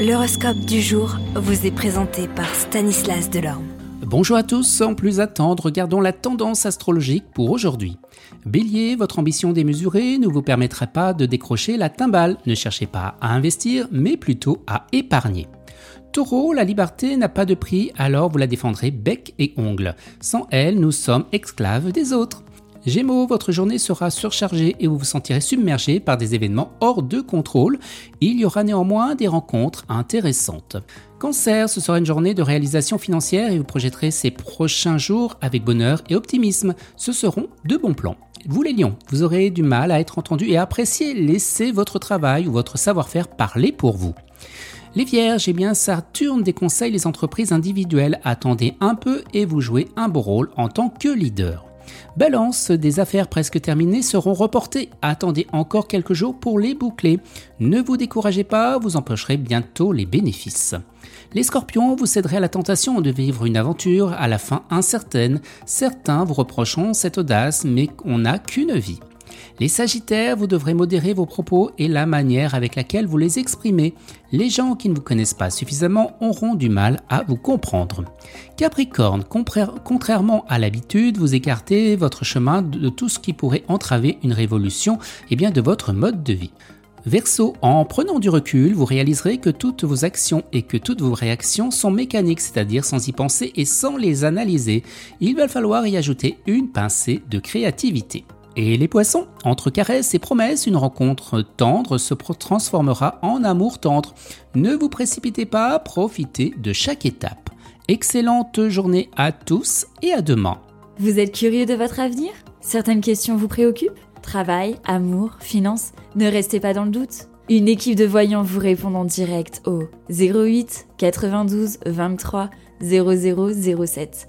L'horoscope du jour vous est présenté par Stanislas Delorme. Bonjour à tous, sans plus attendre, regardons la tendance astrologique pour aujourd'hui. Bélier, votre ambition démesurée ne vous permettra pas de décrocher la timbale. Ne cherchez pas à investir, mais plutôt à épargner. Taureau, la liberté n'a pas de prix, alors vous la défendrez bec et ongle. Sans elle, nous sommes esclaves des autres. Gémeaux, votre journée sera surchargée et vous vous sentirez submergé par des événements hors de contrôle. Il y aura néanmoins des rencontres intéressantes. Cancer, ce sera une journée de réalisation financière et vous projetterez ces prochains jours avec bonheur et optimisme. Ce seront de bons plans. Vous les lions, vous aurez du mal à être entendu et apprécier. Laissez votre travail ou votre savoir-faire parler pour vous. Les vierges, eh bien Saturne déconseille les entreprises individuelles. Attendez un peu et vous jouez un beau rôle en tant que leader. Balance, des affaires presque terminées seront reportées. Attendez encore quelques jours pour les boucler. Ne vous découragez pas, vous empocherez bientôt les bénéfices. Les scorpions, vous céderez à la tentation de vivre une aventure à la fin incertaine. Certains vous reprocheront cette audace, mais on n'a qu'une vie. Les Sagittaires, vous devrez modérer vos propos et la manière avec laquelle vous les exprimez. Les gens qui ne vous connaissent pas suffisamment auront du mal à vous comprendre. Capricorne, contrairement à l'habitude, vous écartez votre chemin de tout ce qui pourrait entraver une révolution et bien de votre mode de vie. Verseau, en prenant du recul, vous réaliserez que toutes vos actions et que toutes vos réactions sont mécaniques, c'est-à-dire sans y penser et sans les analyser. Il va falloir y ajouter une pincée de créativité. Et les poissons, entre caresses et promesses, une rencontre tendre se transformera en amour tendre. Ne vous précipitez pas, profitez de chaque étape. Excellente journée à tous et à demain. Vous êtes curieux de votre avenir? Certaines questions vous préoccupent? Travail, amour, finances Ne restez pas dans le doute. Une équipe de voyants vous répond en direct au 08 92 23 0007.